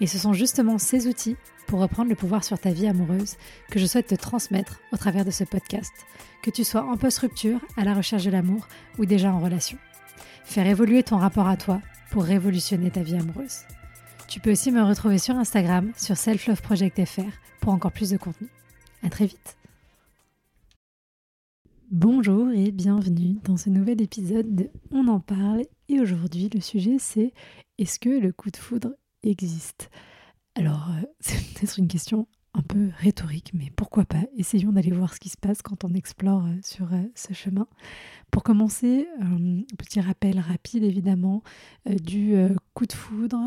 Et ce sont justement ces outils pour reprendre le pouvoir sur ta vie amoureuse que je souhaite te transmettre au travers de ce podcast, que tu sois en post-rupture, à la recherche de l'amour ou déjà en relation. Faire évoluer ton rapport à toi pour révolutionner ta vie amoureuse. Tu peux aussi me retrouver sur Instagram, sur selfloveproject.fr pour encore plus de contenu. À très vite. Bonjour et bienvenue dans ce nouvel épisode de On en parle. Et aujourd'hui, le sujet c'est est-ce que le coup de foudre existe. Alors, euh, c'est peut-être une question un peu rhétorique, mais pourquoi pas? Essayons d'aller voir ce qui se passe quand on explore euh, sur euh, ce chemin. Pour commencer, un petit rappel rapide évidemment du coup de foudre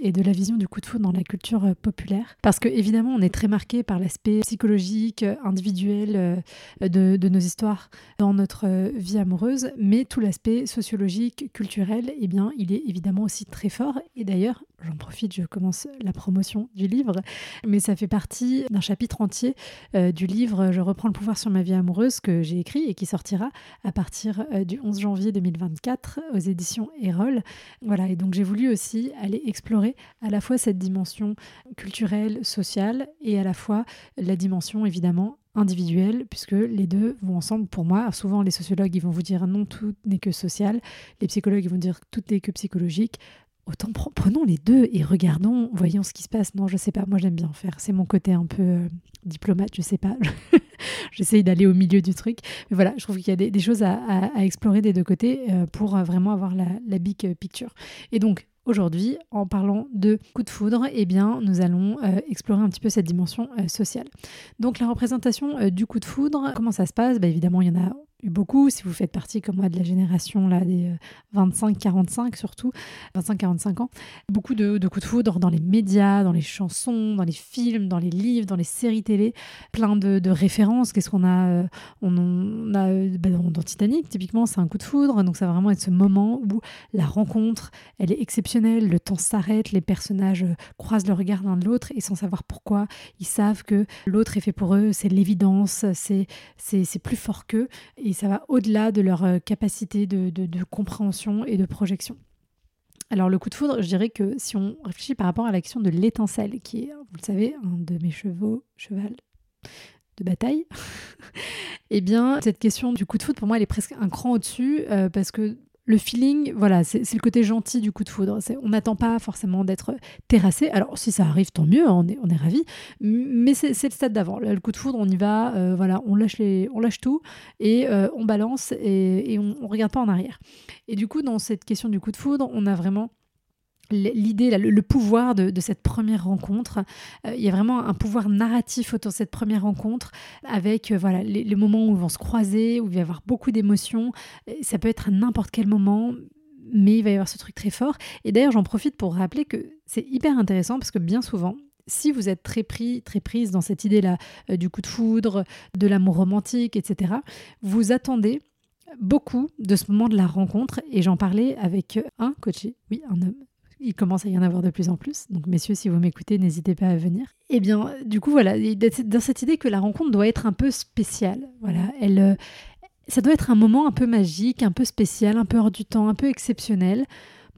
et de la vision du coup de foudre dans la culture populaire. Parce que évidemment, on est très marqué par l'aspect psychologique, individuel de, de, nos histoires dans notre vie amoureuse, mais tout l'aspect sociologique, culturel, eh bien, il est évidemment aussi très fort. Et d'ailleurs, j'en profite, je commence la promotion du livre, mais ça fait partie d'un chapitre entier euh, du livre Je reprends le pouvoir sur ma vie amoureuse que j'ai écrit et qui sortira à partir euh, du 11 janvier 2024 aux éditions Erol. Voilà, et donc j'ai voulu aussi aller explorer à la fois cette dimension culturelle, sociale et à la fois la dimension évidemment individuelle, puisque les deux vont ensemble pour moi. souvent, les sociologues, ils vont vous dire non, tout n'est que social. Les psychologues, ils vont dire tout n'est que psychologique autant prenons les deux et regardons, voyons ce qui se passe. Non, je sais pas, moi j'aime bien faire. C'est mon côté un peu euh, diplomate, je sais pas. J'essaye d'aller au milieu du truc. Mais voilà, je trouve qu'il y a des, choses à, explorer des deux côtés euh, pour euh, vraiment avoir la, big picture. Et donc, Aujourd'hui, en parlant de coup de foudre, eh bien, nous allons explorer un petit peu cette dimension sociale. Donc, la représentation du coup de foudre, comment ça se passe? Bah, Évidemment, il y en a beaucoup. Si vous faites partie comme moi de la génération là, des 25-45 euh, surtout, 25-45 ans, beaucoup de, coups de foudre dans les médias, dans les chansons, dans les films, dans les livres, dans les séries télé, plein de, références. Qu'est-ce qu'on a euh, On, a euh, bah, dans, Titanic, typiquement, c'est un coup de foudre. Donc ça va vraiment être ce moment où la rencontre, elle est exceptionnelle, le temps s'arrête, les personnages croisent le regard l'un de l'autre et sans savoir pourquoi, ils savent que l'autre est fait pour eux, c'est l'évidence, c'est plus fort qu'eux et ça va au-delà de leur euh, capacité de, compréhension et de projection. Alors le coup de foudre, je dirais que si on réfléchit par rapport à la question de l'étincelle, qui est, vous le savez, un de mes chevaux, cheval de bataille, eh bien cette question du coup de foudre, pour moi, elle est presque un cran au-dessus, euh, parce que le feeling, voilà, c'est le côté gentil du coup de foudre. On n'attend pas forcément d'être terrassé. Alors, si ça arrive, tant mieux, on est, on est ravis. Mais c'est le stade d'avant. Le coup de foudre, on y va, euh, voilà, on lâche, les, on lâche tout et euh, on balance et, on ne regarde pas en arrière. Et du coup, dans cette question du coup de foudre, on a vraiment l'idée, le, pouvoir de, cette première rencontre. Euh, il y a vraiment un pouvoir narratif autour de cette première rencontre avec euh, voilà les, moments où ils vont se croiser, où il va y avoir beaucoup d'émotions. Ça peut être à n'importe quel moment, mais il va y avoir ce truc très fort. Et d'ailleurs, j'en profite pour rappeler que c'est hyper intéressant parce que bien souvent, si vous êtes très pris, très prise dans cette idée-là euh, du coup de foudre, de l'amour romantique, etc., vous attendez beaucoup de ce moment de la rencontre. Et j'en parlais avec un coaché, oui, un homme il commence à y en avoir de plus en plus. Donc, messieurs, si vous m'écoutez, n'hésitez pas à venir. Eh bien, du coup, voilà, dans cette idée que la rencontre doit être un peu spéciale. Voilà, elle, euh, ça doit être un moment un peu magique, un peu spécial, un peu hors du temps, un peu exceptionnel,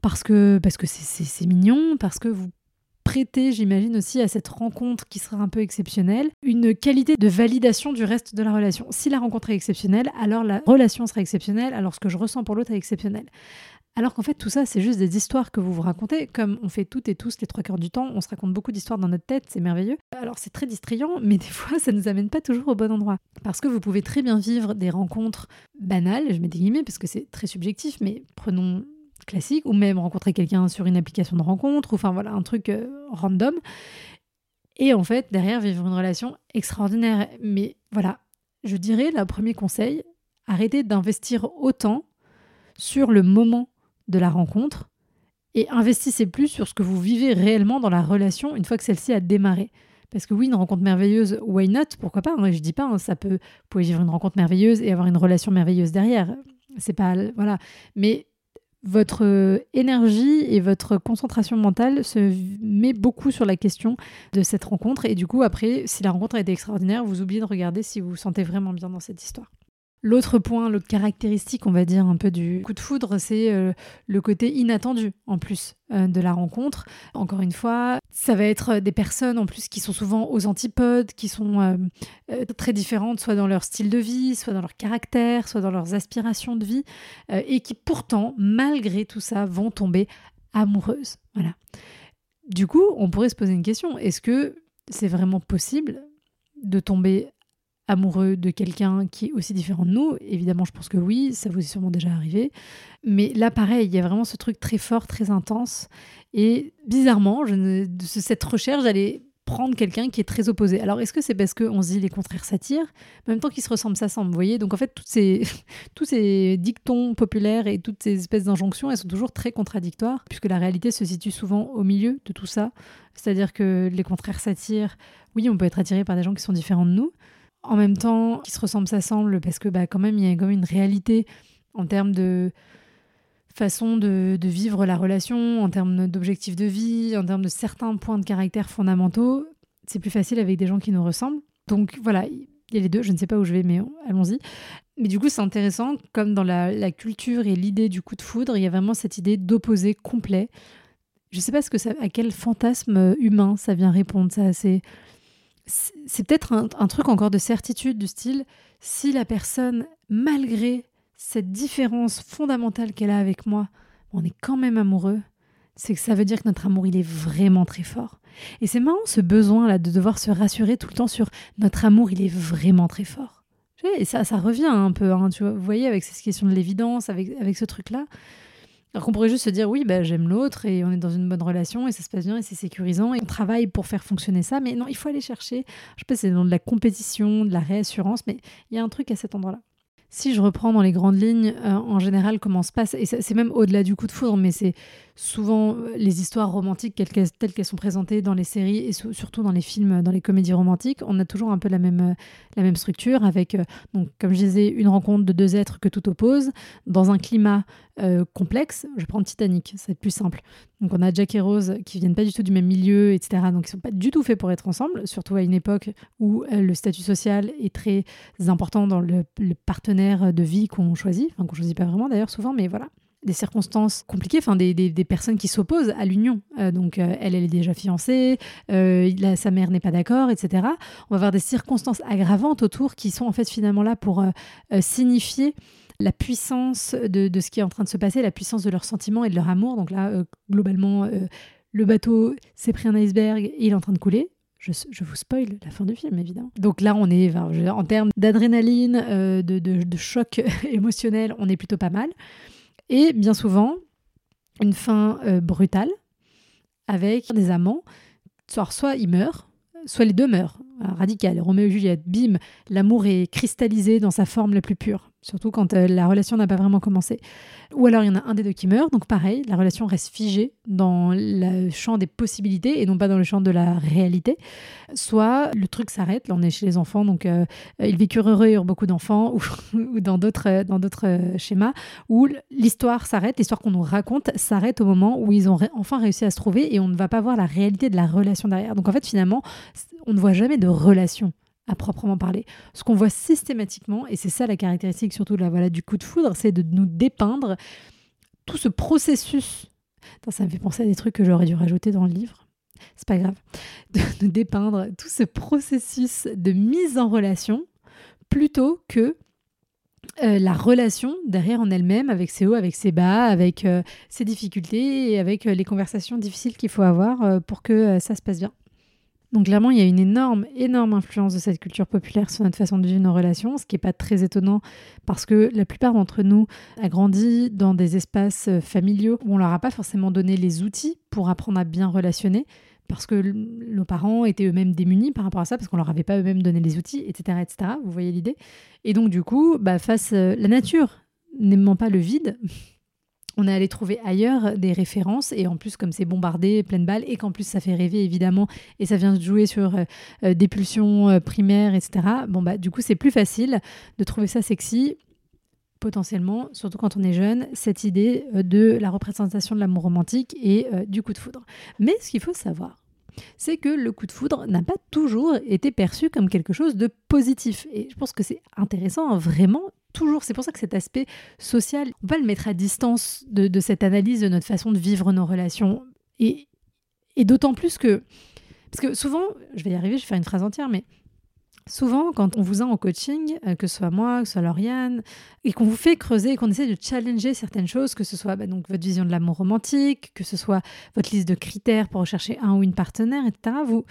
parce que parce que c'est mignon, parce que vous prêtez, j'imagine aussi à cette rencontre qui sera un peu exceptionnelle, une qualité de validation du reste de la relation. Si la rencontre est exceptionnelle, alors la relation sera exceptionnelle, alors ce que je ressens pour l'autre est exceptionnel. Alors qu'en fait, tout ça, c'est juste des histoires que vous vous racontez, comme on fait toutes et tous les trois quarts du temps, on se raconte beaucoup d'histoires dans notre tête, c'est merveilleux. Alors c'est très distrayant, mais des fois, ça ne nous amène pas toujours au bon endroit. Parce que vous pouvez très bien vivre des rencontres banales, je mets des guillemets parce que c'est très subjectif, mais prenons classique, ou même rencontrer quelqu'un sur une application de rencontre, ou enfin voilà, un truc euh, random. Et en fait, derrière, vivre une relation extraordinaire. Mais voilà, je dirais, le premier conseil, arrêtez d'investir autant sur le moment de la rencontre et investissez plus sur ce que vous vivez réellement dans la relation une fois que celle-ci a démarré. Parce que oui, une rencontre merveilleuse, why not? Pourquoi pas hein, Je dis pas, hein, ça peut, vous pouvez vivre une rencontre merveilleuse et avoir une relation merveilleuse derrière. C'est pas, voilà. Mais votre euh, énergie et votre concentration mentale se met beaucoup sur la question de cette rencontre. Et du coup, après, si la rencontre a été extraordinaire, vous oubliez de regarder si vous vous sentez vraiment bien dans cette histoire. L'autre point, l'autre caractéristique, on va dire, un peu du coup de foudre, c'est euh, le côté inattendu en plus euh, de la rencontre. Encore une fois, ça va être des personnes en plus qui sont souvent aux antipodes, qui sont euh, très différentes, soit dans leur style de vie, soit dans leur caractère, soit dans leurs aspirations de vie, et qui pourtant, malgré tout ça, vont tomber amoureuses. Voilà. Du coup, on pourrait se poser une question est-ce que c'est vraiment possible de tomber amoureux de quelqu'un qui est aussi différent de nous Évidemment, je pense que oui, ça vous est sûrement déjà arrivé. Mais là, pareil, il y a vraiment ce truc très fort, très intense. Et bizarrement, je cette recherche, j'allais prendre quelqu'un qui est très opposé. Alors, est-ce que c'est parce qu'on se dit les contraires s'attirent? En même temps qu'ils se ressemblent, ça semble, vous voyez? Donc, en fait, tous ces dictons populaires et toutes ces espèces d'injonctions, elles sont toujours très contradictoires, puisque la réalité se situe souvent au milieu de tout ça. C'est-à-dire que les contraires s'attirent. Oui, on peut être attiré par des gens qui sont différents de nous, en même temps, qui se ressemblent, s'assemblent, parce que bah, quand même, il y a quand même une réalité en termes de façon de, vivre la relation, en termes d'objectifs de vie, en termes de certains points de caractère fondamentaux. C'est plus facile avec des gens qui nous ressemblent. Donc voilà, il y a les deux, je ne sais pas où je vais, mais allons-y. Mais du coup, c'est intéressant, comme dans la, culture et l'idée du coup de foudre, il y a vraiment cette idée d'opposé complet. Je ne sais pas ce que ça, à quel fantasme humain ça vient répondre. Ça, c'est c'est peut-être un, truc encore de certitude du style, si la personne, malgré cette différence fondamentale qu'elle a avec moi, on est quand même amoureux, c'est que ça veut dire que notre amour, il est vraiment très fort. Et c'est marrant ce besoin-là de devoir se rassurer tout le temps sur notre amour, il est vraiment très fort. Et ça, ça revient un peu, hein, tu vois, vous voyez, avec cette question de l'évidence, avec, avec ce truc-là. Alors qu'on pourrait juste se dire oui, bah, j'aime l'autre et on est dans une bonne relation et ça se passe bien et c'est sécurisant et on travaille pour faire fonctionner ça. Mais non, il faut aller chercher. Je sais pas c'est dans de la compétition, de la réassurance, mais il y a un truc à cet endroit-là. Si je reprends dans les grandes lignes, euh, en général, comment se passe, et c'est même au-delà du coup de foudre, mais c'est souvent euh, les histoires romantiques telles qu'elles sont présentées dans les séries et surtout dans les films, dans les comédies romantiques, on a toujours un peu la même, euh, la même structure avec, donc, comme je disais, une rencontre de deux êtres que tout oppose, dans un climat complexe. Je prends Titanic, c'est plus simple. Donc on a Jack et Rose qui viennent pas du tout du même milieu, etc. Donc ils sont pas du tout faits pour être ensemble, surtout à une époque où le statut social est très important dans le, le partenariat de vie qu'on choisit, enfin qu'on choisit pas vraiment d'ailleurs souvent, mais voilà des circonstances compliquées, enfin des, des, personnes qui s'opposent à l'union. Euh, donc euh, elle, elle est déjà fiancée, euh, sa mère n'est pas d'accord, etc. On va avoir des circonstances aggravantes autour qui sont en fait finalement là pour signifier la puissance de, de, ce qui est en train de se passer, la puissance de leurs sentiments et de leur amour. Donc là, globalement, le bateau s'est pris un iceberg et il est en train de couler. Je, vous spoil la fin du film, évidemment. Donc là, on est, en termes d'adrénaline, euh, de, choc émotionnel, on est plutôt pas mal. Et bien souvent, une fin euh, brutale, avec des amants. Soit, soit ils meurent, soit les deux meurent. radical. Roméo et Juliette, bim, l'amour est cristallisé dans sa forme la plus pure surtout quand euh, la relation n'a pas vraiment commencé. Ou alors il y en a un des deux qui meurt, donc pareil, la relation reste figée dans le champ des possibilités et non pas dans le champ de la réalité. Soit le truc s'arrête, là on est chez les enfants, donc euh, ils vécurent heureux, eurent beaucoup d'enfants, ou, dans d'autres euh, dans d'autres schémas, où l'histoire s'arrête, l'histoire qu'on nous raconte s'arrête au moment où ils ont enfin réussi à se trouver et on ne va pas voir la réalité de la relation derrière. Donc en fait finalement, on ne voit jamais de relation à proprement parler. Ce qu'on voit systématiquement, et c'est ça la caractéristique surtout de la, voilà, du coup de foudre, c'est de nous dépeindre tout ce processus. ça me fait penser à des trucs que j'aurais dû rajouter dans le livre. C'est pas grave. De nous dépeindre tout ce processus de mise en relation plutôt que euh, la relation derrière en elle-même, avec ses hauts, avec ses bas, avec euh, ses difficultés et avec euh, les conversations difficiles qu'il faut avoir pour que ça se passe bien. Donc clairement, il y a une énorme, énorme influence de cette culture populaire sur notre façon de vivre nos relations, ce qui n'est pas très étonnant parce que la plupart d'entre nous a grandi dans des espaces euh, familiaux où on leur a pas forcément donné les outils pour apprendre à bien relationner parce que nos parents étaient eux-mêmes démunis par rapport à ça, parce qu'on leur avait pas eux-mêmes donné les outils, etc., etc. Vous voyez l'idée? Et donc du coup, bah, face à euh, la nature n'aimant pas le vide, on est allé trouver ailleurs des références et en plus comme c'est bombardé, plein de balles et qu'en plus ça fait rêver évidemment et ça vient jouer sur euh, euh, des pulsions euh, primaires, etc. Bon bah du coup c'est plus facile de trouver ça sexy potentiellement, surtout quand on est jeune, cette idée de la représentation de l'amour romantique et du coup de foudre. Mais ce qu'il faut savoir, c'est que le coup de foudre n'a pas toujours été perçu comme quelque chose de positif. Et je pense que c'est intéressant, vraiment, toujours. C'est pour ça que cet aspect social, on va le mettre à distance de, cette analyse de notre façon de vivre nos relations. Et, d'autant plus que, parce que souvent, je vais y arriver, je vais faire une phrase entière, mais souvent, quand on vous a en coaching, euh, que ce soit moi, que ce soit Lauriane, et qu'on vous fait creuser, qu'on essaie de challenger certaines choses, que ce soit bah, donc votre vision de l'amour romantique, que ce soit votre liste de critères pour rechercher un ou une partenaire, etc., vous,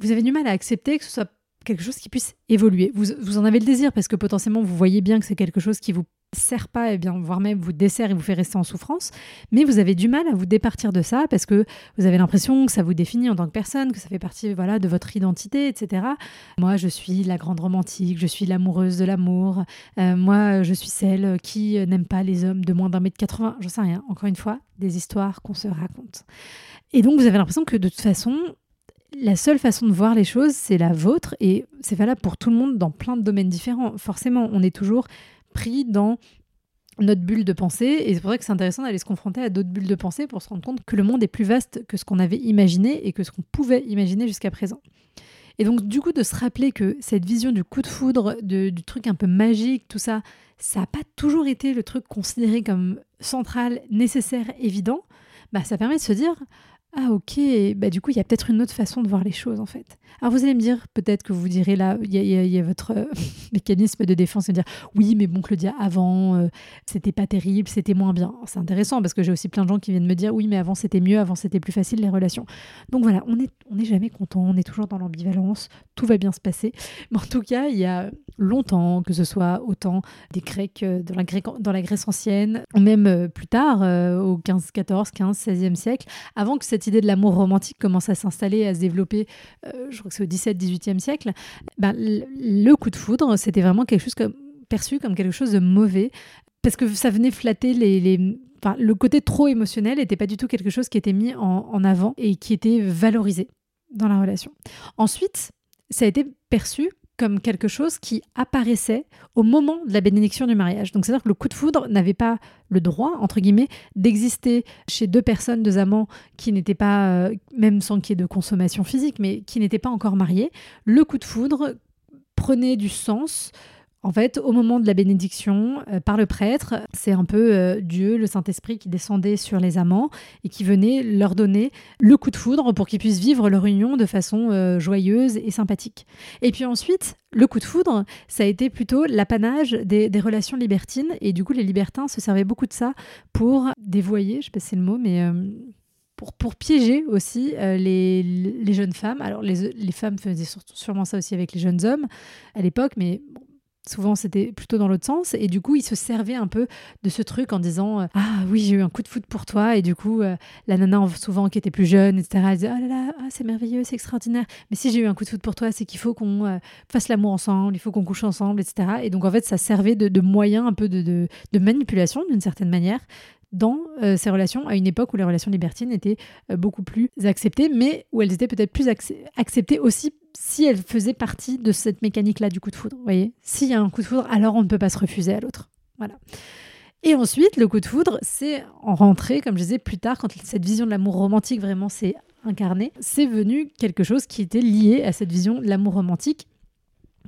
vous avez du mal à accepter que ce soit quelque chose qui puisse évoluer. Vous, vous en avez le désir parce que potentiellement vous voyez bien que c'est quelque chose qui vous sert pas, et bien, voire même vous dessert et vous fait rester en souffrance, mais vous avez du mal à vous départir de ça parce que vous avez l'impression que ça vous définit en tant que personne, que ça fait partie voilà, de votre identité, etc. Moi, je suis la grande romantique, je suis l'amoureuse de l'amour, euh, moi, je suis celle qui n'aime pas les hommes de moins d'un mètre 80, j'en sais rien, encore une fois, des histoires qu'on se raconte. Et donc, vous avez l'impression que de toute façon, la seule façon de voir les choses, c'est la vôtre et c'est valable pour tout le monde dans plein de domaines différents. Forcément, on est toujours pris dans notre bulle de pensée et c'est pour ça que c'est intéressant d'aller se confronter à d'autres bulles de pensée pour se rendre compte que le monde est plus vaste que ce qu'on avait imaginé et que ce qu'on pouvait imaginer jusqu'à présent. Et donc du coup de se rappeler que cette vision du coup de foudre, du truc un peu magique, tout ça, ça n'a pas toujours été le truc considéré comme central, nécessaire, évident, bah ça permet de se dire ah ok, bah du coup il y a peut-être une autre façon de voir les choses en fait. Alors vous allez me dire, peut-être que vous direz là, il y, a votre euh, mécanisme de défense et dire oui mais bon Claudia avant euh, c'était pas terrible, c'était moins bien. C'est intéressant parce que j'ai aussi plein de gens qui viennent me dire oui mais avant c'était mieux, avant c'était plus facile les relations. Donc voilà, on n'est on est jamais content, on est toujours dans l'ambivalence, tout va bien se passer. Mais en tout cas il y a longtemps, que ce soit autant des Grecs euh, dans la, dans la Grèce ancienne, même plus tard au 15, 14, 15, 16e siècle, avant que cette idée de l'amour romantique commence à s'installer, à se développer, euh, je crois que c'est au 17-18e siècle, ben, le coup de foudre, c'était vraiment quelque chose comme, perçu comme quelque chose de mauvais, parce que ça venait flatter les... Enfin, le côté trop émotionnel n'était pas du tout quelque chose qui était mis en, en avant et qui était valorisé dans la relation. Ensuite, ça a été perçu quelque chose qui apparaissait au moment de la bénédiction du mariage. Donc c'est-à-dire que le coup de foudre n'avait pas le droit, entre guillemets, d'exister chez deux personnes, deux amants qui n'étaient pas, euh, même sans qu'il y ait de consommation physique, mais qui n'étaient pas encore mariés. Le coup de foudre prenait du sens en fait, au moment de la bénédiction euh, par le prêtre, c'est un peu euh, Dieu, le Saint-Esprit qui descendait sur les amants et qui venait leur donner le coup de foudre pour qu'ils puissent vivre leur union de façon euh, joyeuse et sympathique. Et puis ensuite, le coup de foudre, ça a été plutôt l'apanage des, relations libertines et du coup, les libertins se servaient beaucoup de ça pour dévoyer, je sais pas si c'est le mot, mais pour, pour, piéger aussi les, les, jeunes femmes. Alors, les, les femmes faisaient sûrement ça aussi avec les jeunes hommes à l'époque, mais Souvent, c'était plutôt dans l'autre sens. Et du coup, il se servait un peu de ce truc en disant euh, Ah oui, j'ai eu un coup de foot pour toi. Et du coup, euh, la nana, souvent qui était plus jeune, etc., elle disait Oh là là, ah, c'est merveilleux, c'est extraordinaire. Mais si j'ai eu un coup de foot pour toi, c'est qu'il faut qu'on euh, fasse l'amour ensemble, il faut qu'on couche ensemble, etc. Et donc, en fait, ça servait de, moyen un peu de, de manipulation, d'une certaine manière, dans ces relations à une époque où les relations libertines étaient beaucoup plus acceptées, mais où elles étaient peut-être plus acceptées aussi si elle faisait partie de cette mécanique-là du coup de foudre. Vous voyez S'il y a un coup de foudre, alors on ne peut pas se refuser à l'autre. Voilà. Et ensuite, le coup de foudre, c'est en rentrée, comme je disais plus tard, quand cette vision de l'amour romantique vraiment s'est incarnée, c'est venu quelque chose qui était lié à cette vision de l'amour romantique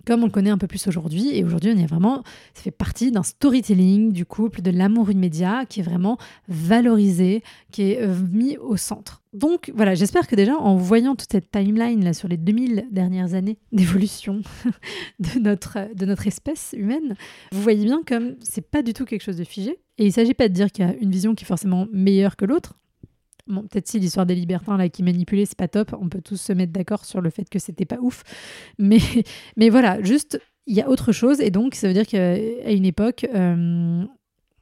comme on le connaît un peu plus aujourd'hui. Et aujourd'hui, on est vraiment, ça fait partie d'un storytelling du couple, de l'amour immédiat qui est vraiment valorisé, qui est euh, mis au centre. Donc voilà, j'espère que déjà en voyant toute cette timeline là sur les 2000 dernières années d'évolution de notre, de notre espèce humaine, vous voyez bien comme c'est pas du tout quelque chose de figé. Et il s'agit pas de dire qu'il y a une vision qui est forcément meilleure que l'autre. Bon, peut-être si l'histoire des libertins là qui manipulaient, c'est pas top. On peut tous se mettre d'accord sur le fait que c'était pas ouf. Mais, mais voilà, juste, il y a autre chose. Et donc, ça veut dire qu'à une époque, euh,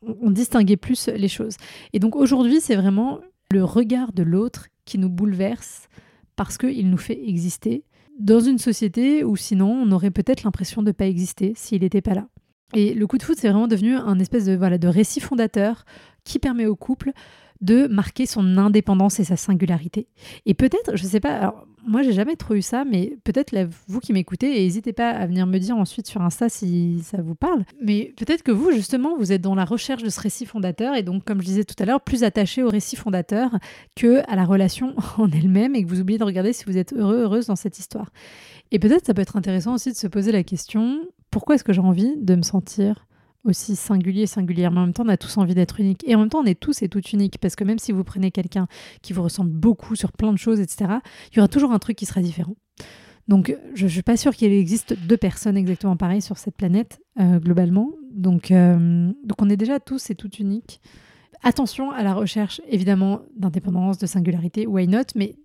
on distinguait plus les choses. Et donc aujourd'hui, c'est vraiment le regard de l'autre qui nous bouleverse parce qu'il nous fait exister dans une société où sinon on aurait peut-être l'impression de ne pas exister s'il n'était pas là. Et le coup de foot, c'est vraiment devenu un espèce de, voilà, de récit fondateur qui permet au couple de marquer son indépendance et sa singularité. Et peut-être, je sais pas, alors moi j'ai jamais trop eu ça, mais peut-être vous qui m'écoutez, n'hésitez pas à venir me dire ensuite sur Insta si ça vous parle, mais peut-être que vous justement vous êtes dans la recherche de ce récit fondateur et donc comme je disais tout à l'heure, plus attaché au récit fondateur que à la relation en elle-même et que vous oubliez de regarder si vous êtes heureux, heureuse dans cette histoire. Et peut-être ça peut être intéressant aussi de se poser la question, pourquoi est-ce que j'ai envie de me sentir aussi singulier, singulière, mais en même temps, on a tous envie d'être unique. Et en même temps, on est tous et toutes uniques, parce que même si vous prenez quelqu'un qui vous ressemble beaucoup sur plein de choses, etc., il y aura toujours un truc qui sera différent. Donc, je ne suis pas sûre qu'il existe deux personnes exactement pareilles sur cette planète, euh, globalement. Donc, euh, donc, on est déjà tous et toutes uniques. Attention à la recherche, évidemment, d'indépendance, de singularité, why not, mais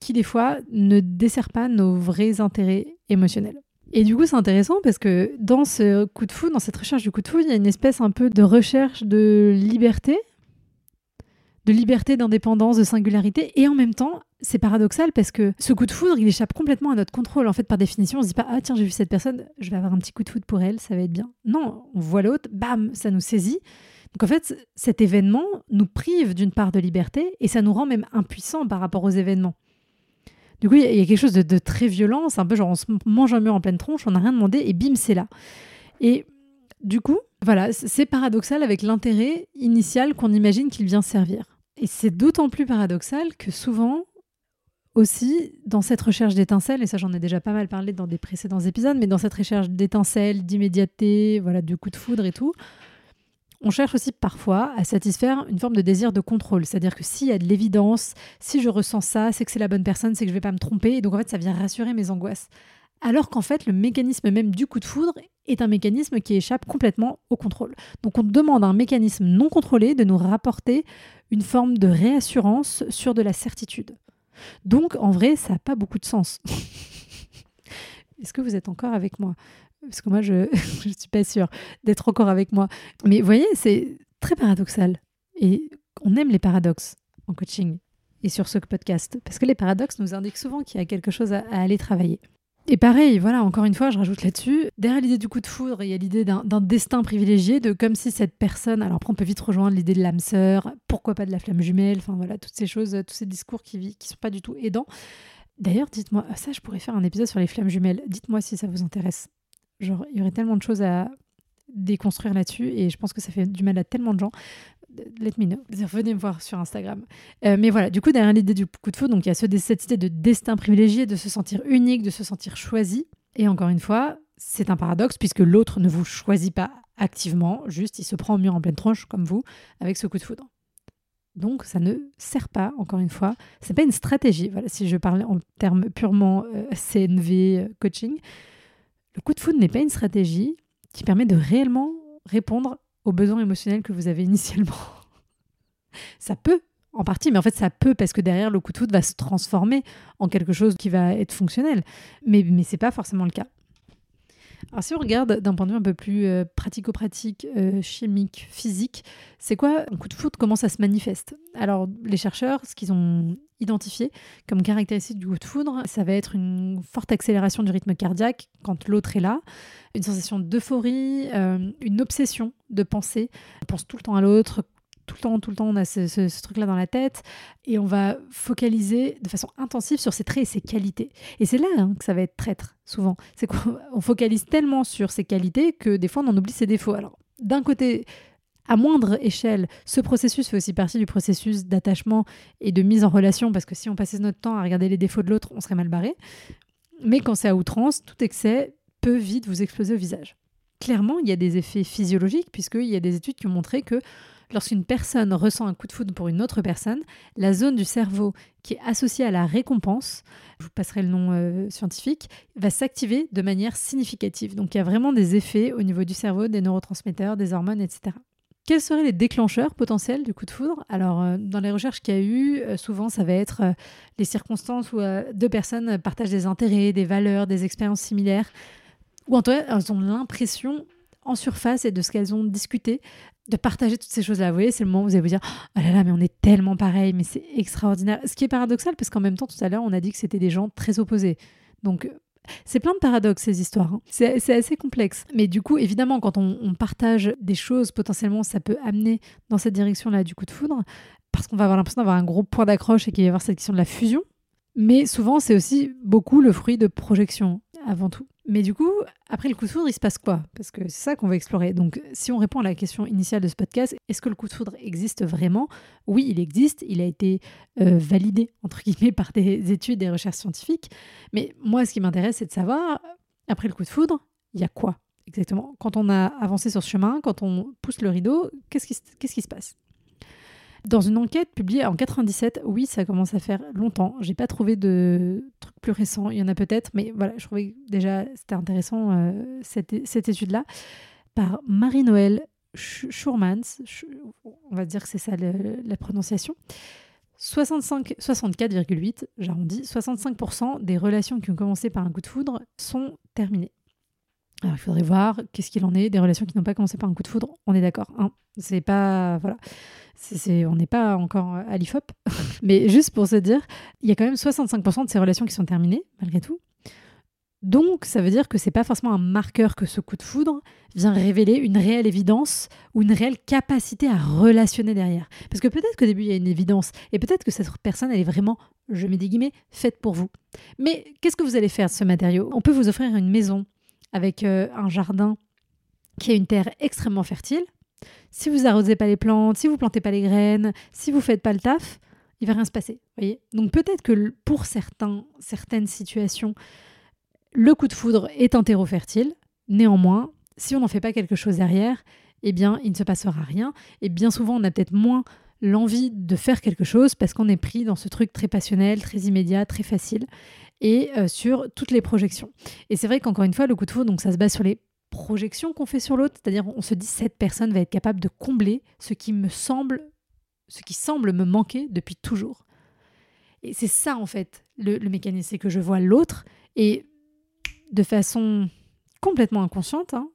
qui, des fois, ne dessert pas nos vrais intérêts émotionnels. Et du coup, c'est intéressant parce que dans ce coup de foudre, dans cette recherche du coup de foudre, il y a une espèce un peu de recherche de liberté, de liberté, d'indépendance, de singularité. Et en même temps, c'est paradoxal parce que ce coup de foudre, il échappe complètement à notre contrôle. En fait, par définition, on se dit pas ah tiens j'ai vu cette personne, je vais avoir un petit coup de foudre pour elle, ça va être bien. Non, on voit l'autre, bam, ça nous saisit. Donc en fait, cet événement nous prive d'une part de liberté et ça nous rend même impuissants par rapport aux événements. Du coup, il y, a quelque chose de, très violent. C'est un peu genre on se mange un mur en pleine tronche, on n'a rien demandé et bim, c'est là. Et du coup, voilà, c'est paradoxal avec l'intérêt initial qu'on imagine qu'il vient servir. Et c'est d'autant plus paradoxal que souvent, aussi, dans cette recherche d'étincelles, et ça j'en ai déjà pas mal parlé dans des précédents épisodes, mais dans cette recherche d'étincelles, d'immédiateté, voilà, du coup de foudre et tout, on cherche aussi parfois à satisfaire une forme de désir de contrôle. C'est-à-dire que s'il y a de l'évidence, si je ressens ça, c'est que c'est la bonne personne, c'est que je ne vais pas me tromper. Et donc en fait, ça vient rassurer mes angoisses. Alors qu'en fait, le mécanisme même du coup de foudre est un mécanisme qui échappe complètement au contrôle. Donc on demande à un mécanisme non contrôlé de nous rapporter une forme de réassurance sur de la certitude. Donc en vrai, ça n'a pas beaucoup de sens. Est-ce que vous êtes encore avec moi? Parce que moi, je ne suis pas sûre d'être encore avec moi. Mais vous voyez, c'est très paradoxal. Et on aime les paradoxes en coaching et sur ce podcast, parce que les paradoxes nous indiquent souvent qu'il y a quelque chose à, aller travailler. Et pareil, voilà, encore une fois, je rajoute là-dessus, derrière l'idée du coup de foudre, il y a l'idée d'un destin privilégié, de comme si cette personne, alors après on peut vite rejoindre l'idée de l'âme sœur, pourquoi pas de la flamme jumelle, enfin voilà, toutes ces choses, tous ces discours qui ne sont pas du tout aidants. D'ailleurs, dites-moi, ça je pourrais faire un épisode sur les flammes jumelles, dites-moi si ça vous intéresse. Genre, il y aurait tellement de choses à déconstruire là-dessus et je pense que ça fait du mal à tellement de gens. Let me know. Venez me voir sur Instagram. Euh, mais voilà, du coup, derrière l'idée du coup de feu, donc il y a ce, cette idée de destin privilégié, de se sentir unique, de se sentir choisi. Et encore une fois, c'est un paradoxe puisque l'autre ne vous choisit pas activement, juste il se prend au mur en pleine tronche comme vous avec ce coup de foudre. Donc ça ne sert pas, encore une fois, c'est pas une stratégie. Voilà, si je parlais en termes purement euh, CNV euh, coaching, le coup de foudre n'est pas une stratégie qui permet de réellement répondre aux besoins émotionnels que vous avez initialement. ça peut, en partie, mais en fait ça peut parce que derrière le coup de foudre va se transformer en quelque chose qui va être fonctionnel. Mais, mais ce n'est pas forcément le cas. Alors si on regarde d'un point de vue un peu plus euh, pratico-pratique, euh, chimique, physique, c'est quoi un coup de foudre Comment ça se manifeste? Alors les chercheurs, ce qu'ils ont identifié comme caractéristique du coup de foudre, ça va être une forte accélération du rythme cardiaque quand l'autre est là, une sensation d'euphorie, euh, une obsession de pensée. On pense tout le temps à l'autre, tout le temps, tout le temps, on a ce, truc-là dans la tête et on va focaliser de façon intensive sur ses traits et ses qualités. Et c'est là hein, que ça va être traître, souvent. C'est qu'on focalise tellement sur ses qualités que des fois on en oublie ses défauts. Alors, d'un côté, à moindre échelle, ce processus fait aussi partie du processus d'attachement et de mise en relation, parce que si on passait notre temps à regarder les défauts de l'autre, on serait mal barré. Mais quand c'est à outrance, tout excès peut vite vous exploser au visage. Clairement, il y a des effets physiologiques, puisqu'il y a des études qui ont montré que Lorsqu'une personne ressent un coup de foudre pour une autre personne, la zone du cerveau qui est associée à la récompense, je vous passerai le nom euh, scientifique, va s'activer de manière significative. Donc il y a vraiment des effets au niveau du cerveau, des neurotransmetteurs, des hormones, etc. Quels seraient les déclencheurs potentiels du coup de foudre? Alors, euh, dans les recherches qu'il y a eu, euh, souvent, ça va être les circonstances où deux personnes partagent des intérêts, des valeurs, des expériences similaires, ou en tout cas, elles ont l'impression en surface et de ce qu'elles ont discuté, de partager toutes ces choses-là. Vous voyez, c'est le moment où vous allez vous dire Oh là là, mais on est tellement pareil, mais c'est extraordinaire. Ce qui est paradoxal, parce qu'en même temps, tout à l'heure, on a dit que c'était des gens très opposés. Donc, C'est plein de paradoxes ces histoires. Hein. C'est assez complexe. Mais du coup, évidemment, quand on, on, partage des choses, potentiellement, ça peut amener dans cette direction-là du coup de foudre, parce qu'on va avoir l'impression d'avoir un gros point d'accroche et qu'il va y avoir cette question de la fusion. Mais souvent, c'est aussi beaucoup le fruit de projection, avant tout. Mais du coup, après le coup de foudre, il se passe quoi? Parce que c'est ça qu'on va explorer. Donc, si on répond à la question initiale de ce podcast, est-ce que le coup de foudre existe vraiment? Oui, il existe. Il a été euh, validé, entre guillemets, par des études des recherches scientifiques. Mais moi, ce qui m'intéresse, c'est de savoir, après le coup de foudre, il y a quoi exactement? Quand on a avancé sur ce chemin, quand on pousse le rideau, qu'est-ce qui se passe? Dans une enquête publiée en 97, oui, ça commence à faire longtemps. J'ai pas trouvé de trucs plus récents. Il y en a peut-être, mais voilà, je trouvais déjà c'était intéressant euh, cette, cette étude-là par Marie-Noël Schurmans. On va dire que c'est ça la prononciation. 65, 64,8, j'arrondis, 65% des relations qui ont commencé par un coup de foudre sont terminées. Alors il faudrait voir qu'est-ce qu'il en est des relations qui n'ont pas commencé par un coup de foudre. On est d'accord, hein c'est pas voilà on n'est pas encore à l'IFOP, mais juste pour se dire, il y a quand même 65% de ces relations qui sont terminées, malgré tout. Donc, ça veut dire que c'est pas forcément un marqueur que ce coup de foudre vient révéler une réelle évidence ou une réelle capacité à relationner derrière. Parce que peut-être qu'au début, il y a une évidence, et peut-être que cette personne, elle est vraiment, je mets des guillemets, faite pour vous. Mais qu'est-ce que vous allez faire de ce matériau? On peut vous offrir une maison avec euh, un jardin qui a une terre extrêmement fertile, si vous arrosez pas les plantes, si vous plantez pas les graines, si vous faites pas le taf, il va rien se passer. Donc peut-être que pour certains, certaines situations, le coup de foudre est un terreau fertile. Néanmoins, si on n'en fait pas quelque chose derrière, eh bien, il ne se passera rien. Et bien souvent, on a peut-être moins l'envie de faire quelque chose parce qu'on est pris dans ce truc très passionnel, très immédiat, très facile et euh, sur toutes les projections. Et c'est vrai qu'encore une fois, le coup de foudre, donc ça se base sur les projection qu'on fait sur l'autre, c'est-à-dire on se dit cette personne va être capable de combler ce qui me semble, ce qui semble me manquer depuis toujours. Et c'est ça en fait le, mécanisme, c'est que je vois l'autre et de façon complètement inconsciente, hein,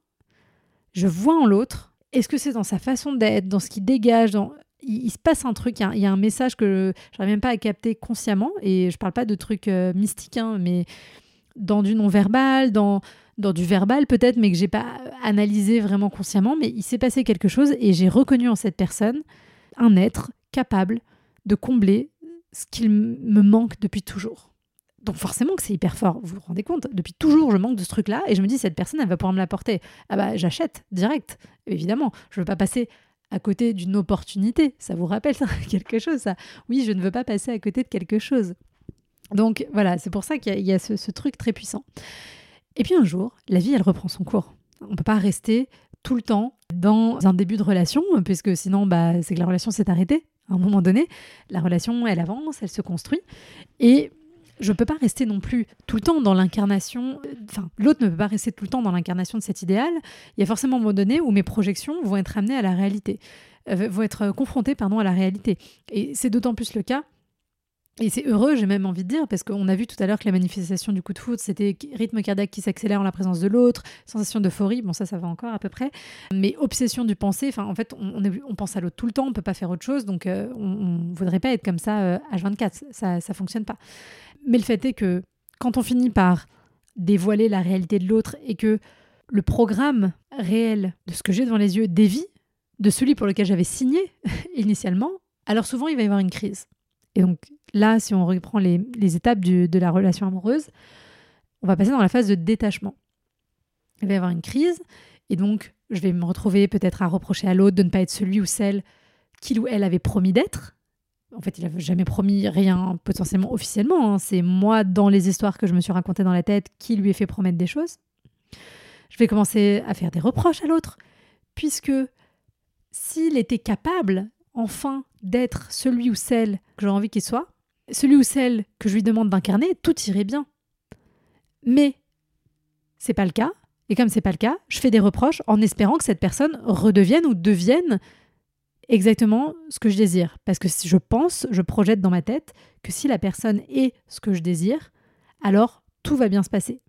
je vois en l'autre. Est-ce que c'est dans sa façon d'être, dans ce qu'il dégage, dans il, se passe un truc, il y, a, un message que je n'arrive même pas à capter consciemment, et je parle pas de trucs euh, mystiques, hein, mais dans du non-verbal, dans, dans du verbal peut-être, mais que j'ai pas analysé vraiment consciemment, mais il s'est passé quelque chose et j'ai reconnu en cette personne un être capable de combler ce qu'il me manque depuis toujours. Donc forcément que c'est hyper fort, vous vous rendez compte Depuis toujours, je manque de ce truc-là et je me dis, cette personne, elle va pouvoir me l'apporter. Ah bah j'achète, direct, évidemment. Je veux pas passer à côté d'une opportunité. Ça vous rappelle ça, quelque chose, ça Oui, je ne veux pas passer à côté de quelque chose. Donc voilà, c'est pour ça qu'il y a, ce, truc très puissant. Et puis un jour, la vie, elle reprend son cours. On ne peut pas rester tout le temps dans un début de relation, puisque sinon, bah, c'est que la relation s'est arrêtée. À un moment donné, la relation, elle avance, elle se construit. Et je ne peux pas rester non plus tout le temps dans l'incarnation, enfin, l'autre ne peut pas rester tout le temps dans l'incarnation de cet idéal. Il y a forcément un moment donné où mes projections vont être amenées à la réalité, euh, vont être confrontées pardon, à la réalité. Et c'est d'autant plus le cas et c'est heureux, j'ai même envie de dire, parce qu'on a vu tout à l'heure que la manifestation du coup de foudre, c'était rythme cardiaque qui s'accélère en la présence de l'autre, sensation d'euphorie, bon ça, ça va encore à peu près, mais obsession du penser, enfin en fait, on, pense à l'autre tout le temps, on peut pas faire autre chose, donc euh, on, ne voudrait pas être comme ça euh, 24 ça, ça fonctionne pas. Mais le fait est que quand on finit par dévoiler la réalité de l'autre et que le programme réel de ce que j'ai devant les yeux dévie de celui pour lequel j'avais signé initialement, alors souvent il va y avoir une crise. Et donc là, si on reprend les, étapes de la relation amoureuse, on va passer dans la phase de détachement. Il va y avoir une crise, et donc je vais me retrouver peut-être à reprocher à l'autre de ne pas être celui ou celle qu'il ou elle avait promis d'être. En fait, il n'avait jamais promis rien potentiellement officiellement. Hein. C'est moi, dans les histoires que je me suis racontées dans la tête, qui lui ai fait promettre des choses. Je vais commencer à faire des reproches à l'autre, puisque s'il était capable enfin d'être celui ou celle que j'ai envie qu'il soit, celui ou celle que je lui demande d'incarner, tout irait bien. Mais c'est pas le cas. Et comme c'est pas le cas, je fais des reproches en espérant que cette personne redevienne ou devienne exactement ce que je désire. Parce que si je pense, je projette dans ma tête que si la personne est ce que je désire, alors tout va bien se passer.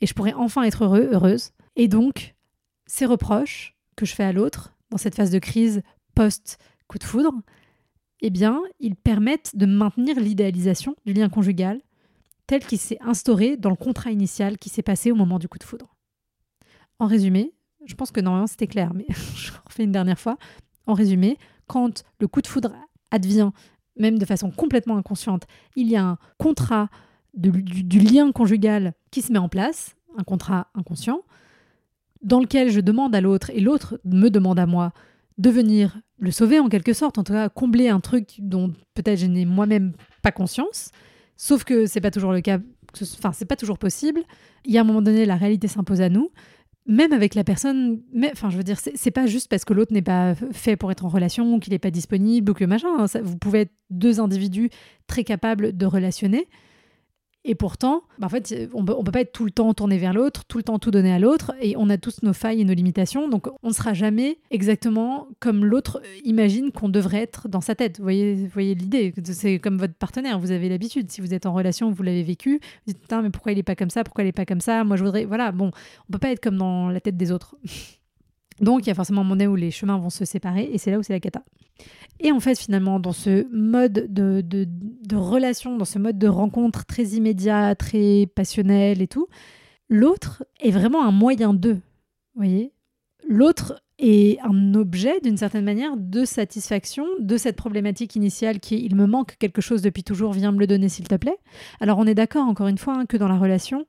Et je pourrais enfin être heureux, heureuse. Et donc, ces reproches que je fais à l'autre, dans cette phase de crise post coup de foudre, eh bien, ils permettent de maintenir l'idéalisation du lien conjugal tel qu'il s'est instauré dans le contrat initial qui s'est passé au moment du coup de foudre. En résumé, je pense que normalement c'était clair, mais je refais une dernière fois. En résumé, quand le coup de foudre advient, même de façon complètement inconsciente, il y a un contrat du, lien conjugal qui se met en place, un contrat inconscient, dans lequel je demande à l'autre et l'autre me demande à moi de venir le sauver en quelque sorte, en tout cas combler un truc dont peut-être je n'ai moi-même pas conscience. Sauf que c'est pas toujours le cas, enfin c'est pas toujours possible. Il y a un moment donné, la réalité s'impose à nous même avec la personne, mais, enfin, je veux dire, c'est pas juste parce que l'autre n'est pas fait pour être en relation, qu'il n'est pas disponible, ou que machin. Hein, vous pouvez être deux individus très capables de relationner, et pourtant, bah, en fait, on peut, peut pas être tout le temps tourné vers l'autre, tout le temps tout donner à l'autre, et on a tous nos failles et nos limitations, donc on ne sera jamais exactement comme l'autre imagine qu'on devrait être dans sa tête. Vous voyez, voyez l'idée C'est comme votre partenaire, vous avez l'habitude. Si vous êtes en relation, vous l'avez vécu, vous dites putain, mais pourquoi il est pas comme ça Pourquoi il est pas comme ça Moi, je voudrais. Voilà, bon, on peut pas être comme dans la tête des autres. donc, il y a forcément un moment où les chemins vont se séparer, et c'est là où c'est la cata. Et en fait, finalement, dans ce mode de, de, relation, dans ce mode de rencontre très immédiat, très passionnel et tout, l'autre est vraiment un moyen d'eux. Vous voyez L'autre est un objet, d'une certaine manière, de satisfaction de cette problématique initiale qui est il me manque quelque chose depuis toujours, viens me le donner s'il te plaît. Alors on est d'accord, encore une fois, hein, que dans la relation,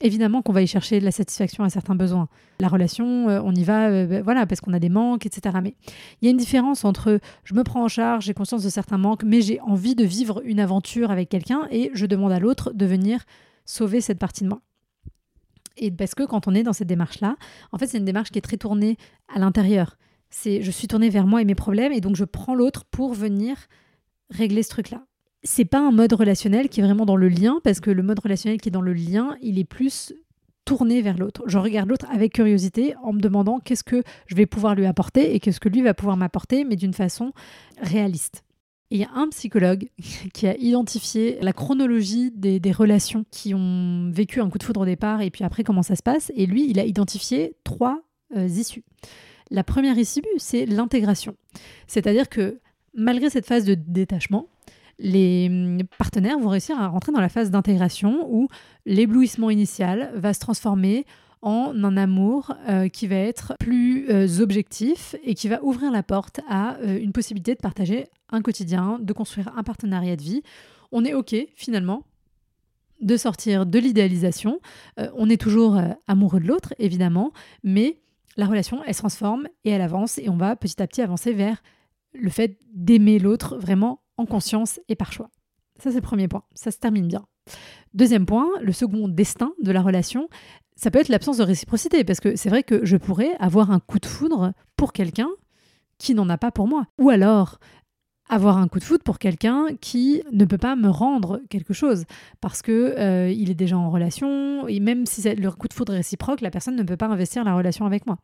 évidemment qu'on va y chercher la satisfaction à certains besoins. La relation, euh, on y va, euh, ben, voilà, parce qu'on a des manques, etc. Mais il y a une différence entre je me prends en charge, j'ai conscience de certains manques, mais j'ai envie de vivre une aventure avec quelqu'un et je demande à l'autre de venir sauver cette partie de moi. Et parce que quand on est dans cette démarche-là, en fait, c'est une démarche qui est très tournée à l'intérieur. C'est je suis tournée vers moi et mes problèmes, et donc je prends l'autre pour venir régler ce truc-là c'est pas un mode relationnel qui est vraiment dans le lien, parce que le mode relationnel qui est dans le lien, il est plus tourné vers l'autre. Je regarde l'autre avec curiosité en me demandant qu'est-ce que je vais pouvoir lui apporter et qu'est-ce que lui va pouvoir m'apporter, mais d'une façon réaliste. il y a un psychologue qui a identifié la chronologie des, relations qui ont vécu un coup de foudre au départ et puis après comment ça se passe. Et lui, il a identifié trois euh, issues. La première issue, c'est l'intégration. C'est-à-dire que malgré cette phase de détachement, les hum, partenaires vont réussir à rentrer dans la phase d'intégration où l'éblouissement initial va se transformer en un amour euh, qui va être plus euh, objectif et qui va ouvrir la porte à euh, une possibilité de partager un quotidien, de construire un partenariat de vie. On est OK finalement de sortir de l'idéalisation. on est toujours amoureux de l'autre, évidemment, mais la relation, elle se transforme et elle avance et on va petit à petit avancer vers le fait d'aimer l'autre vraiment en conscience et par choix. Ça, c'est le premier point. Ça se termine bien. Deuxième point, le second destin de la relation, ça peut être l'absence de réciprocité, parce que c'est vrai que je pourrais avoir un coup de foudre pour quelqu'un qui n'en a pas pour moi. Ou alors avoir un coup de foudre pour quelqu'un qui ne peut pas me rendre quelque chose parce que euh, il est déjà en relation et même si le coup de foudre est réciproque, la personne ne peut pas investir la relation avec moi.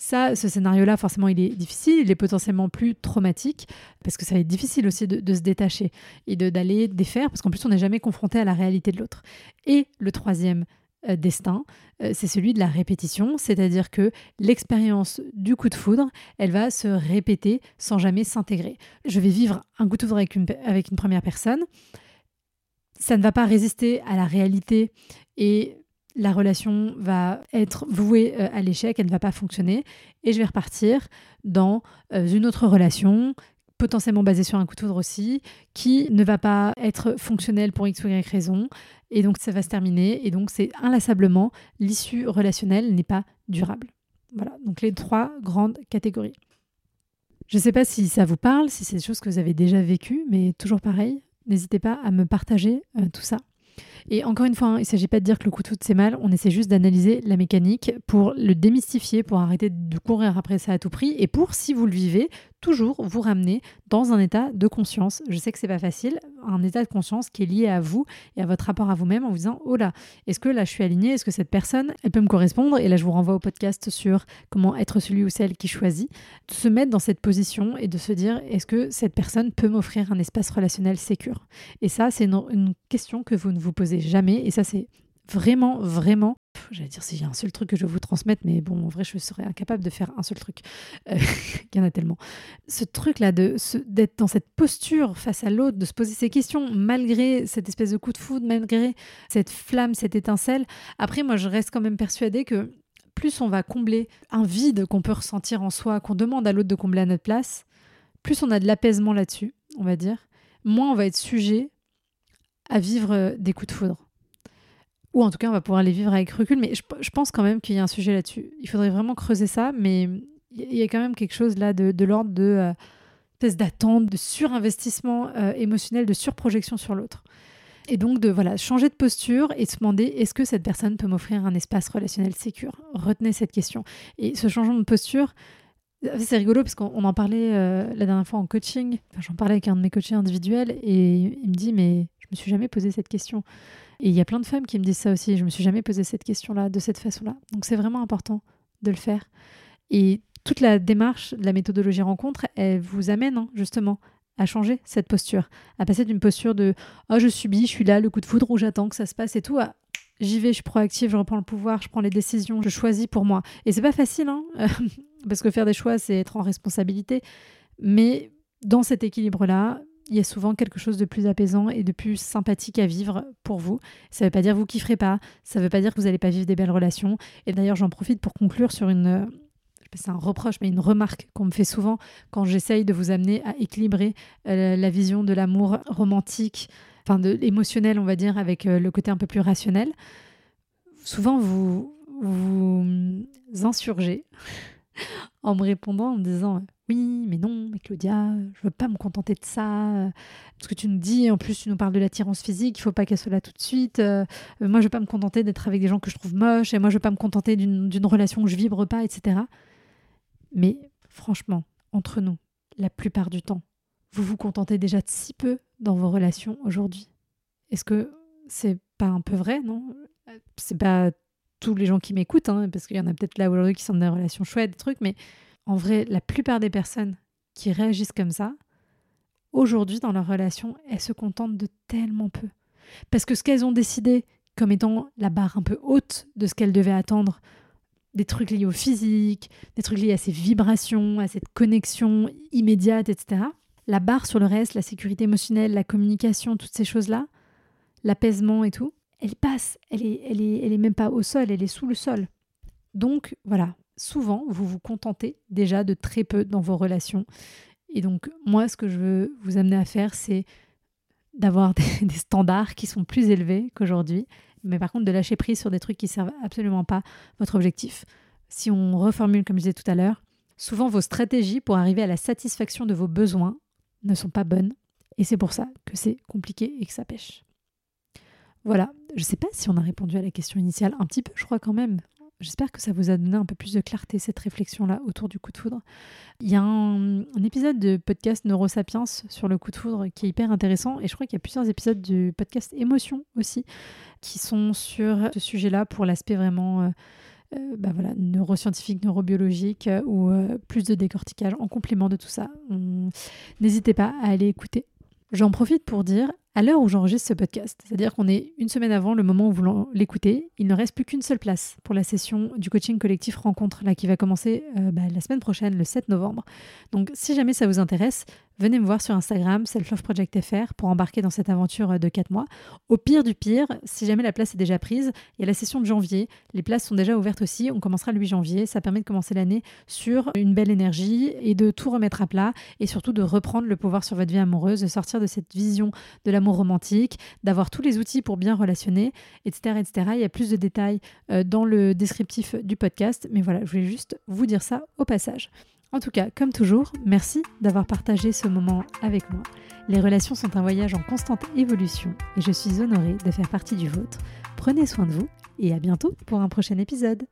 Ça, ce scénario-là, forcément, il est difficile, il est potentiellement plus traumatique, parce que ça va être difficile aussi de, se détacher et d'aller défaire, parce qu'en plus, on n'est jamais confronté à la réalité de l'autre. Et le troisième euh, destin, euh, c'est celui de la répétition, c'est-à-dire que l'expérience du coup de foudre, elle va se répéter sans jamais s'intégrer. Je vais vivre un coup de foudre avec une, avec une première personne, ça ne va pas résister à la réalité et la relation va être vouée euh, à l'échec, elle ne va pas fonctionner, et je vais repartir dans euh, une autre relation potentiellement basée sur un coup de aussi, qui ne va pas être fonctionnelle pour X ou Y raison, et donc ça va se terminer, et donc c'est inlassablement, l'issue relationnelle n'est pas durable. Voilà, donc les trois grandes catégories. Je ne sais pas si ça vous parle, si c'est des choses que vous avez déjà vécues, mais toujours pareil, n'hésitez pas à me partager euh, tout ça. Et encore une fois, hein, il ne s'agit pas de dire que le foudre c'est mal, on essaie juste d'analyser la mécanique pour le démystifier, pour arrêter de courir après ça à tout prix. Et pour, si vous le vivez, toujours vous ramener dans un état de conscience. Je sais que c'est pas facile, un état de conscience qui est lié à vous et à votre rapport à vous-même en vous disant oh là, est-ce que là je suis alignée, est-ce que cette personne elle peut me correspondre? Et là je vous renvoie au podcast sur comment être celui ou celle qui choisit, de se mettre dans cette position et de se dire est-ce que cette personne peut m'offrir un espace relationnel sécur Et ça c'est une, une question que vous ne vous posez jamais et ça c'est vraiment, vraiment, j'allais dire y a un seul truc que je vous transmettre, mais bon, en vrai, je serais incapable de faire un seul truc. Euh, il y en a tellement. Ce truc-là, d'être dans cette posture face à l'autre, de se poser ces questions, malgré cette espèce de coup de foudre, malgré cette flamme, cette étincelle. Après, moi, je reste quand même persuadée que plus on va combler un vide qu'on peut ressentir en soi, qu'on demande à l'autre de combler à notre place, plus on a de l'apaisement là-dessus, on va dire, moins on va être sujet à vivre euh, des coups de foudre. Ou en tout cas, on va pouvoir les vivre avec recul. Mais je, pense quand même qu'il y a un sujet là-dessus. Il faudrait vraiment creuser ça, mais il y a quand même quelque chose là de, l'ordre de euh, d'attente, de surinvestissement euh, émotionnel, de surprojection sur l'autre. Et donc de voilà, changer de posture et se demander est-ce que cette personne peut m'offrir un espace relationnel sécur? Retenez cette question. Et ce changement de posture, c'est rigolo parce qu'on en parlait la dernière fois en coaching. J'en parlais avec un de mes coachés individuels et il me dit mais me suis jamais posé cette question. Et il y a plein de femmes qui me disent ça aussi. Je me suis jamais posé cette question-là de cette façon-là. Donc c'est vraiment important de le faire. Et toute la démarche de la méthodologie rencontre, elle vous amène hein, justement à changer cette posture, à passer d'une posture de oh je subis, je suis là, le coup de foudre où j'attends que ça se passe et tout, à j'y vais, je suis proactive, je reprends le pouvoir, je prends les décisions, je choisis pour moi. Et c'est pas facile, hein parce que faire des choix, c'est être en responsabilité. Mais dans cet équilibre-là, il y a souvent quelque chose de plus apaisant et de plus sympathique à vivre pour vous. Ça ne veut pas dire que vous kifferez pas, ça ne veut pas dire que vous n'allez pas vivre des belles relations. Et d'ailleurs, j'en profite pour conclure sur une, c'est un reproche, mais une remarque qu'on me fait souvent quand j'essaye de vous amener à équilibrer euh, la vision de l'amour romantique, enfin de émotionnel, on va dire, avec euh, le côté un peu plus rationnel. Souvent, vous vous insurgez en me répondant en me disant oui, mais non, mais Claudia, je veux pas me contenter de ça. Ce que tu nous dis, en plus, tu nous parles de l'attirance physique, il faut pas qu'elle soit là tout de suite. Euh, moi, je veux pas me contenter d'être avec des gens que je trouve moches, et moi, je veux pas me contenter d'une relation où je vibre pas, etc. Mais franchement, entre nous, la plupart du temps, vous vous contentez déjà de si peu dans vos relations aujourd'hui. Est-ce que c'est pas un peu vrai, non? C'est pas tous les gens qui m'écoutent, hein, parce qu'il y en a peut-être là aujourd'hui qui sont dans des relations chouettes, des trucs, mais en vrai, la plupart des personnes qui réagissent comme ça, aujourd'hui dans leur relation, elles se contentent de tellement peu. Parce que ce qu'elles ont décidé comme étant la barre un peu haute de ce qu'elles devaient attendre, des trucs liés au physique, des trucs liés à ces vibrations, à cette connexion immédiate, etc. La barre sur le reste, la sécurité émotionnelle, la communication, toutes ces choses-là, l'apaisement et tout, elle passe, elle est, elle, est, elle est même pas au sol, elle est sous le sol. Donc voilà, souvent, vous vous contentez déjà de très peu dans vos relations. Et donc, moi, ce que je veux vous amener à faire, c'est d'avoir des, standards qui sont plus élevés qu'aujourd'hui, mais par contre de lâcher prise sur des trucs qui servent absolument pas votre objectif. Si on reformule, comme je disais tout à l'heure, souvent vos stratégies pour arriver à la satisfaction de vos besoins ne sont pas bonnes. Et c'est pour ça que c'est compliqué et que ça pêche. Voilà, je ne sais pas si on a répondu à la question initiale, un petit peu, je crois quand même. J'espère que ça vous a donné un peu plus de clarté, cette réflexion-là, autour du coup de foudre. Il y a un, épisode de podcast Neurosapiens sur le coup de foudre qui est hyper intéressant, et je crois qu'il y a plusieurs épisodes du podcast Émotion aussi, qui sont sur ce sujet-là pour l'aspect vraiment... Euh, euh, bah voilà, neuroscientifique, neurobiologique euh, ou plus de décortiquage en complément de tout ça. N'hésitez pas à aller écouter. J'en profite pour dire, à l'heure où j'enregistre ce podcast, c'est-à-dire qu'on est une semaine avant le moment où vous l'écoutez, il ne reste plus qu'une seule place pour la session du coaching collectif rencontre là qui va commencer euh, bah, la semaine prochaine, le 7 novembre. Donc si jamais ça vous intéresse, venez me voir sur Instagram, selfloveprojectfr, pour embarquer dans cette aventure de 4 mois. Au pire du pire, si jamais la place est déjà prise, il y a la session de janvier. Les places sont déjà ouvertes aussi. On commencera le 8 janvier. Ça permet de commencer l'année sur une belle énergie et de tout remettre à plat et surtout de reprendre le pouvoir sur votre vie amoureuse, de sortir de cette vision de romantique, d'avoir tous les outils pour bien relationner, etc., etc. Il y a plus de détails euh, dans le descriptif du podcast. Mais voilà, je voulais juste vous dire ça au passage. En tout cas, comme toujours, merci d'avoir partagé ce moment avec moi. Les relations sont un voyage en constante évolution et je suis honorée de faire partie du vôtre. Prenez soin de vous et à bientôt pour un prochain épisode.